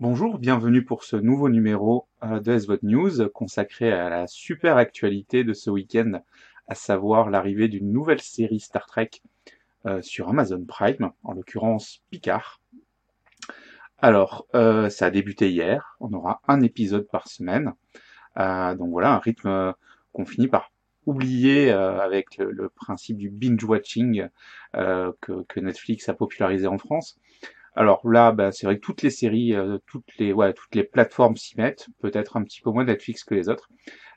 Bonjour, bienvenue pour ce nouveau numéro euh, de SVOD News consacré à la super actualité de ce week-end, à savoir l'arrivée d'une nouvelle série Star Trek euh, sur Amazon Prime, en l'occurrence Picard. Alors, euh, ça a débuté hier, on aura un épisode par semaine, donc voilà, un rythme qu'on finit par oublier avec le, principe du binge-watching que Netflix a popularisé en France. Alors là, bah, c'est vrai que toutes les séries, euh, toutes les, ouais, toutes les plateformes s'y mettent, peut-être un petit peu moins Netflix que les autres,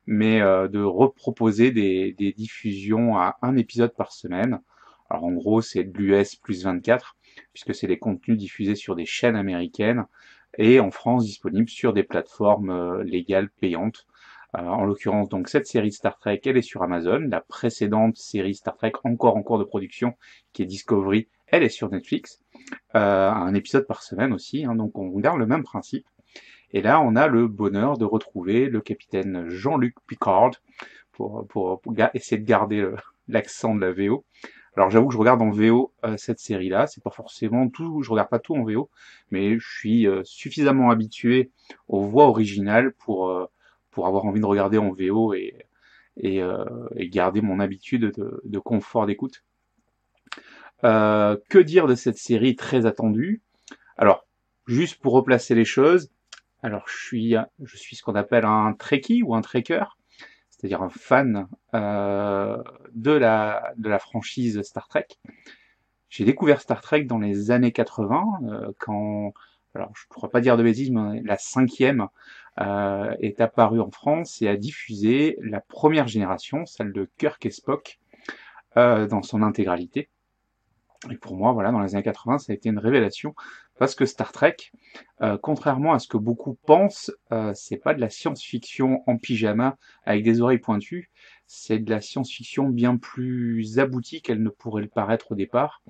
mais euh, de reproposer des, diffusions à un épisode par semaine. Alors en gros, c'est de l'US plus 24, puisque c'est des contenus diffusés sur des chaînes américaines et en France disponibles sur des plateformes euh, légales payantes. en l'occurrence, donc cette série Star Trek, elle est sur Amazon. La précédente série Star Trek, encore en cours de production, qui est Discovery, elle est sur Netflix, un épisode par semaine aussi, hein, donc on garde le même principe. Et là, on a le bonheur de retrouver le capitaine Jean-Luc Picard pour, pour, essayer de garder l'accent de la VO. Alors j'avoue que je regarde en VO euh, cette série-là, c'est pas forcément tout, je regarde pas tout en VO, mais je suis euh, suffisamment habitué aux voix originales pour euh, pour avoir envie de regarder en VO et et, et garder mon habitude de, de confort d'écoute. Euh, que dire de cette série très attendue? Alors, juste pour replacer les choses, alors je suis, je suis ce qu'on appelle un Trekkie ou un Trekker, c'est-à-dire un fan euh, de, la, de la franchise Star Trek. J'ai découvert Star Trek dans les années 80, euh, quand, alors je ne crois pas dire de bêtises, mais la cinquième euh, est apparue en France et a diffusé la première génération, celle de Kirk et Spock, euh, dans son intégralité. Et pour moi, voilà, dans les années 80, ça a été une révélation parce que Star Trek, euh, contrairement à ce que beaucoup pensent, euh, c'est pas de la science-fiction en pyjama avec des oreilles pointues, c'est de la science-fiction bien plus aboutie qu'elle ne pourrait le paraître au départ.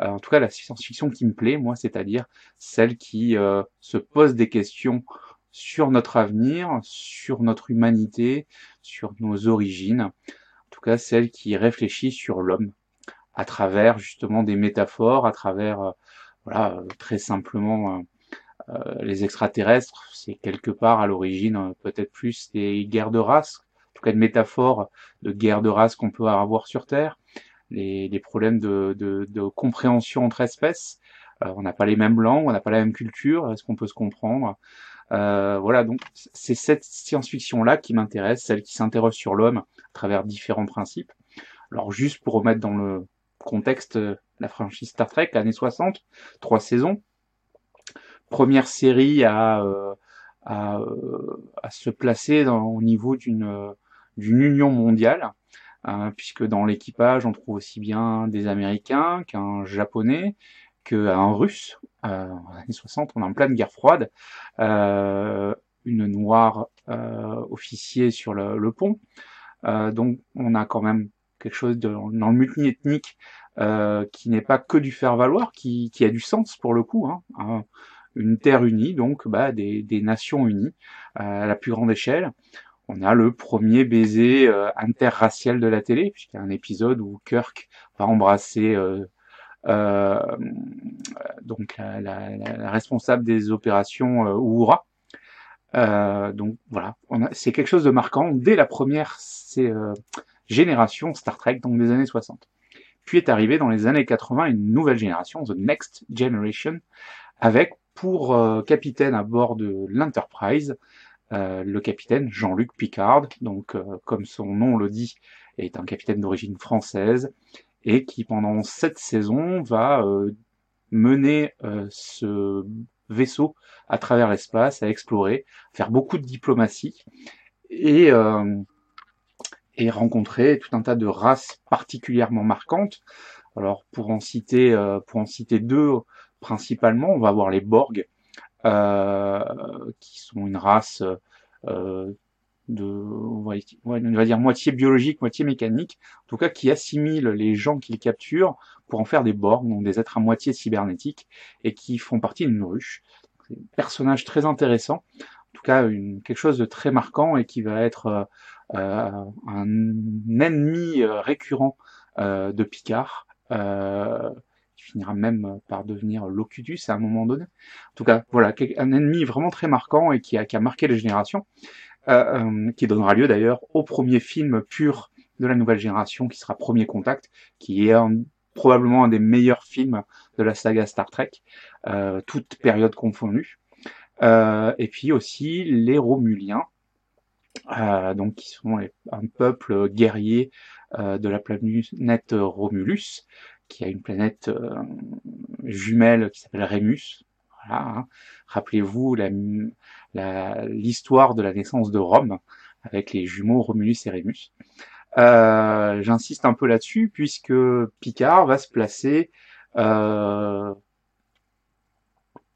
Euh, en tout cas, la science-fiction qui me plaît, moi, c'est-à-dire celle qui euh, se pose des questions sur notre avenir, sur notre humanité, sur nos origines. En tout cas, celle qui réfléchit sur l'homme à travers justement des métaphores, à travers, euh, voilà, euh, très simplement euh, les extraterrestres, c'est quelque part à l'origine peut-être plus des guerres de race, en tout cas de métaphores de guerres de race qu'on peut avoir sur Terre, les, les problèmes de, de, de, compréhension entre espèces. on n'a pas les mêmes langues, on n'a pas la même culture, est-ce qu'on peut se comprendre? Euh, Voilà, donc c'est cette science-fiction-là qui m'intéresse, celle qui s'interroge sur l'homme à travers différents principes. Alors juste pour remettre dans le contexte la franchise Star Trek, années 60, trois saisons. Première série à, euh, à, euh, à se placer au niveau d'une d'une union mondiale, hein, puisque dans l'équipage on trouve aussi bien des Américains qu'un Japonais, qu'un Russe. Euh, en années 60, on est en pleine guerre froide. Euh, une noire euh, officier sur le, le pont. Euh, donc on a quand même quelque chose de, dans le multi-ethnique euh, qui n'est pas que du faire-valoir, qui, qui, a du sens pour le coup. Hein, une terre unie, donc bah, des, nations unies euh, à la plus grande échelle. On a le premier baiser euh, interracial de la télé, puisqu'il y a un épisode où Kirk va embrasser euh, donc la, la, responsable des opérations Uhura. Donc voilà, c'est quelque chose de marquant dès la première génération Star Trek, donc des années 60. Puis est arrivé dans les années 80 une nouvelle génération, The Next Generation, avec pour euh, capitaine à bord de l'Enterprise euh, le capitaine Jean-Luc Picard, donc euh, comme son nom le dit, est un capitaine d'origine française et qui pendant sept saisons va euh, mener euh, ce vaisseau à travers l'espace, à explorer, faire beaucoup de diplomatie et et rencontrer tout un tas de races particulièrement marquantes. Alors pour en citer, euh, pour en citer deux principalement, on va avoir les Borg, euh, qui sont une race euh, de, on va, dire moitié biologique, moitié mécanique, en tout cas qui assimile les gens qu'ils capturent pour en faire des Borg, donc des êtres à moitié cybernétiques, et qui font partie d'une ruche. C'est un personnage très intéressant, tout cas une, quelque chose de très marquant et qui va être euh, un ennemi euh, récurrent euh, de Picard. il finira même par devenir Locutus à un moment donné. En tout cas, voilà, un ennemi vraiment très marquant et qui a, qui a marqué les générations, euh, qui donnera lieu d'ailleurs au premier film pur de la nouvelle génération, qui sera Premier Contact, qui est probablement un des meilleurs films de la saga Star Trek, euh, toute période confondue. Euh, et puis aussi les Romuliens, euh, donc qui sont un peuple guerrier euh, de la planète Romulus, qui a une planète jumelle qui s'appelle Rémus. Voilà, hein. Rappelez-vous l'histoire de la naissance de Rome avec les jumeaux Romulus et Rémus. Euh, J'insiste un peu là-dessus puisque Picard va se placer euh,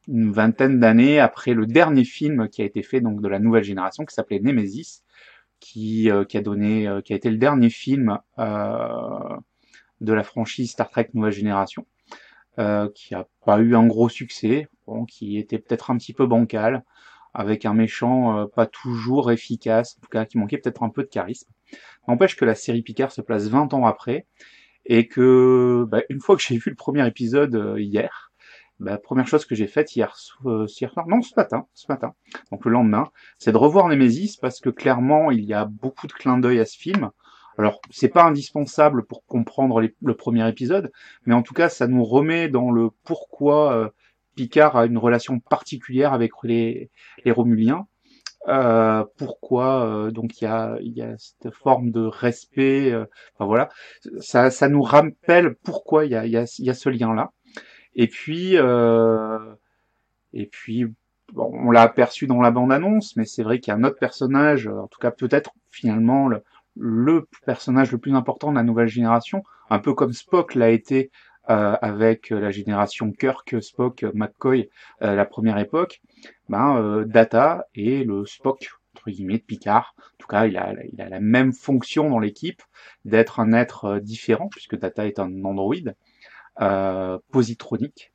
une vingtaine d'années après le dernier film qui a été fait donc de la nouvelle génération qui s'appelait Nemesis, qui, euh, qui a donné, euh, qui a été le dernier film euh, de la franchise Star Trek Nouvelle Génération, qui a pas eu un gros succès, qui était peut-être un petit peu bancal, avec un méchant pas toujours efficace, en tout cas qui manquait peut-être un peu de charisme. N'empêche que la série Picard se place 20 ans après, et que bah, une fois que j'ai vu le premier épisode hier, bah, première chose que j'ai faite hier, euh, hier soir, non, ce matin, ce matin, donc le lendemain, c'est de revoir Nemesis parce que clairement, il y a beaucoup de clins d'œil à ce film. Alors, c'est pas indispensable pour comprendre le premier épisode, mais en tout cas, ça nous remet dans le pourquoi euh, Picard a une relation particulière avec les, Romuliens. Euh, pourquoi donc il y a, y a cette forme de respect, voilà, ça, nous rappelle pourquoi il y a, y, a, y a ce lien là. Et puis, euh, et puis, bon, on l'a aperçu dans la bande-annonce, mais c'est vrai qu'il y a un autre personnage, en tout cas peut-être finalement le, personnage le plus important de la nouvelle génération, un peu comme Spock l'a été euh, avec la génération Kirk, Spock, McCoy, euh, la première époque. Ben, euh, Data et le Spock entre guillemets de Picard. En tout cas, il a, il a la même fonction dans l'équipe d'être un être euh, différent puisque Data est un androïde euh, positronique.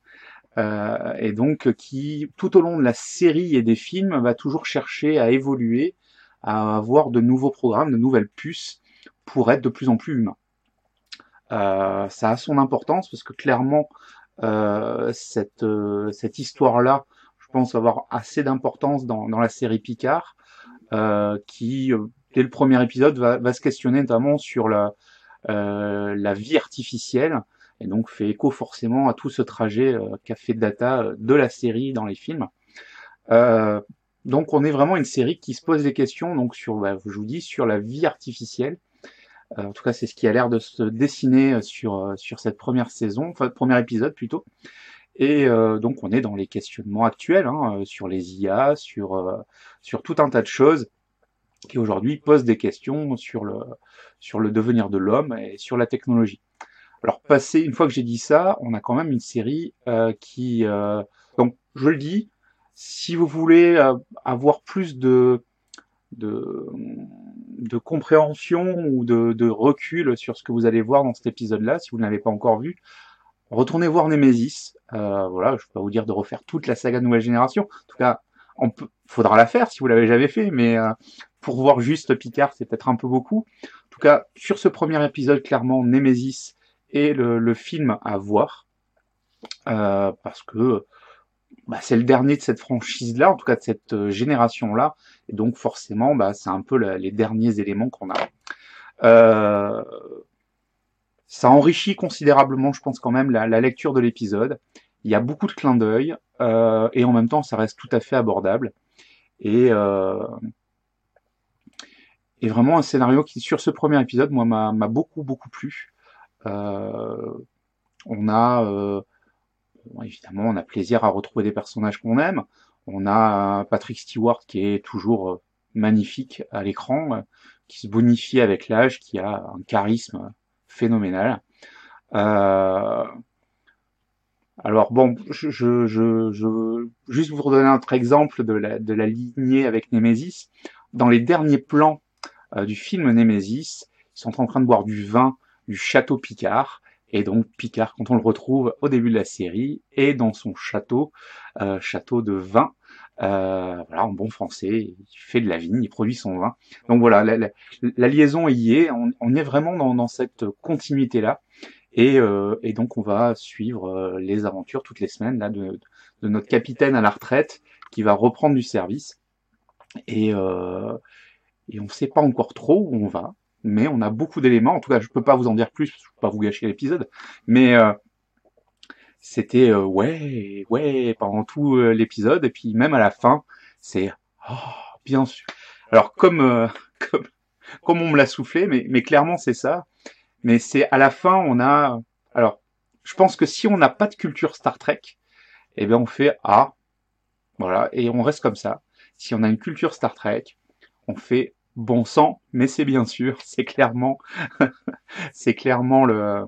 Euh, et donc qui, tout au long de la série et des films, va toujours chercher à évoluer, à avoir de nouveaux programmes, de nouvelles puces pour être de plus en plus humain. Euh, ça a son importance parce que clairement, euh, cette, euh, cette histoire-là, je pense, avoir assez d'importance dans, dans la série Picard, euh, qui, dès le premier épisode, va, va se questionner notamment sur la, la vie artificielle et donc fait écho forcément à tout ce trajet euh, qu'a fait Data euh, de la série dans les films. Euh, donc on est vraiment une série qui se pose des questions donc sur, bah, je vous dis, sur la vie artificielle. en tout cas, c'est ce qui a l'air de se dessiner sur sur cette première saison, enfin premier épisode plutôt. Et donc on est dans les questionnements actuels hein, sur les IA, sur sur tout un tas de choses qui aujourd'hui posent des questions sur le sur le devenir de l'homme et sur la technologie. Alors passé, une fois que j'ai dit ça, on a quand même une série euh, qui... Euh, donc je le dis, si vous voulez euh, avoir plus de, de, de compréhension ou de, recul sur ce que vous allez voir dans cet épisode-là, si vous ne l'avez pas encore vu, retournez voir Nemesis. Euh, voilà, je peux pas vous dire de refaire toute la saga Nouvelle Génération. En tout cas, on peut, faudra la faire si vous l'avez jamais fait, mais pour voir juste Picard, c'est peut-être un peu beaucoup. En tout cas, sur ce premier épisode, clairement, Nemesis et le, film à voir euh, parce que bah, c'est le dernier de cette franchise-là, en tout cas de cette euh, génération-là, et donc forcément, bah, c'est un peu les derniers éléments qu'on a. Euh, ça enrichit considérablement, je pense quand même, la, lecture de l'épisode. Il y a beaucoup de clins d'œil, et en même temps, ça reste tout à fait abordable. Et, et vraiment un scénario qui, sur ce premier épisode, moi, m'a beaucoup, beaucoup plu. Euh, on a euh, évidemment, on a plaisir à retrouver des personnages qu'on aime. On a Patrick Stewart qui est toujours euh, magnifique à l'écran, qui se bonifie avec l'âge, qui a un charisme phénoménal. Euh, alors bon, je, je, je, juste vous redonner un autre exemple de la, de la lignée avec Nemesis. Dans les derniers plans du film Nemesis, ils sont en train de boire du vin du château Picard. Et donc Picard, quand on le retrouve au début de la série, est dans son château, euh, château de vin, euh, voilà, en bon français, il fait de la vigne, il produit son vin. Donc voilà, la, liaison y est, on, est vraiment dans, cette continuité-là. Et, euh, et donc on va suivre euh, les aventures toutes les semaines là de, notre capitaine à la retraite qui va reprendre du service. Et, et on ne sait pas encore trop où on va, mais on a beaucoup d'éléments. En tout cas, je peux pas vous en dire plus, je peux pas vous gâcher l'épisode, mais euh, c'était euh, ouais, ouais pendant tout euh, l'épisode, et puis même à la fin, c'est oh, bien sûr. Alors comme euh, comme comme on me l'a soufflé, mais mais clairement c'est ça. Mais c'est à la fin, on a alors je pense que si on n'a pas de culture Star Trek, eh bien on fait ah voilà et on reste comme ça. Si on a une culture Star Trek, on fait bon sang, mais c'est bien sûr, c'est clairement, c'est clairement le,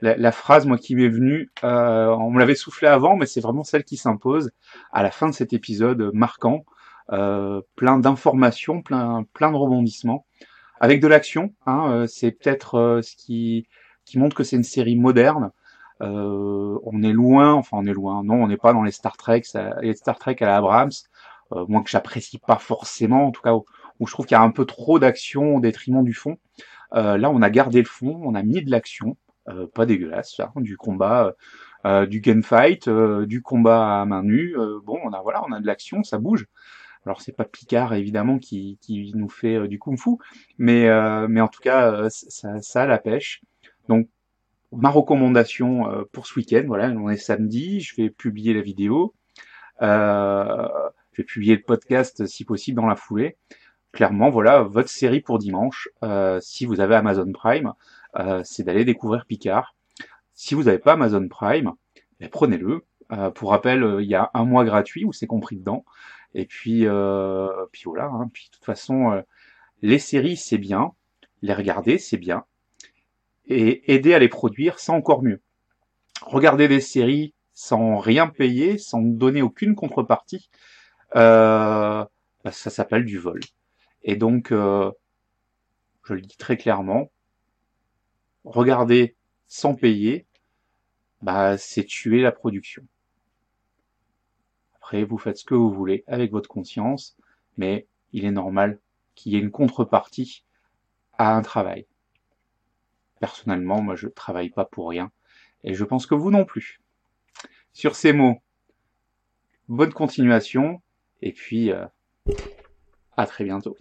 la, phrase moi qui m'est venue. Euh, on me l'avait soufflé avant, mais c'est vraiment celle qui s'impose à la fin de cet épisode marquant, euh, plein d'informations, plein, plein de rebondissements, avec de l'action. Hein, euh, c'est peut-être ce qui, qui montre que c'est une série moderne. On est loin, enfin on est loin. Non, on n'est pas dans les Star Trek, les Star Trek à la Abrams, euh, moi que j'apprécie pas forcément, en tout cas où je trouve qu'il y a un peu trop d'action au détriment du fond. Euh, là, on a gardé le fond, on a mis de l'action, euh, pas dégueulasse, hein, du combat, euh, du gunfight, euh, du combat à main nue. Bon, on a voilà, on a de l'action, ça bouge. Alors c'est pas Picard évidemment qui, qui nous fait du kung-fu, mais mais en tout cas ça, ça la pêche. Donc ma recommandation pour ce week-end, voilà, on est samedi, je vais publier la vidéo, je vais publier le podcast si possible dans la foulée clairement, voilà, votre série pour dimanche, euh, si vous avez Amazon Prime, euh, c'est d'aller découvrir Picard. Si vous n'avez pas Amazon Prime, ben, prenez-le. Euh, pour rappel, il y a un mois gratuit où c'est compris dedans. Et puis, puis voilà. Hein. Puis de toute façon, les séries c'est bien, les regarder c'est bien, et aider à les produire c'est encore mieux. Regarder des séries sans rien payer, sans donner aucune contrepartie, ben, ça s'appelle du vol. Et donc, euh, je le dis très clairement, regarder sans payer, bah, c'est tuer la production. Après, vous faites ce que vous voulez avec votre conscience, mais il est normal qu'il y ait une contrepartie à un travail. Personnellement, moi, je travaille pas pour rien, et je pense que vous non plus. Sur ces mots, bonne continuation, et puis euh, à très bientôt.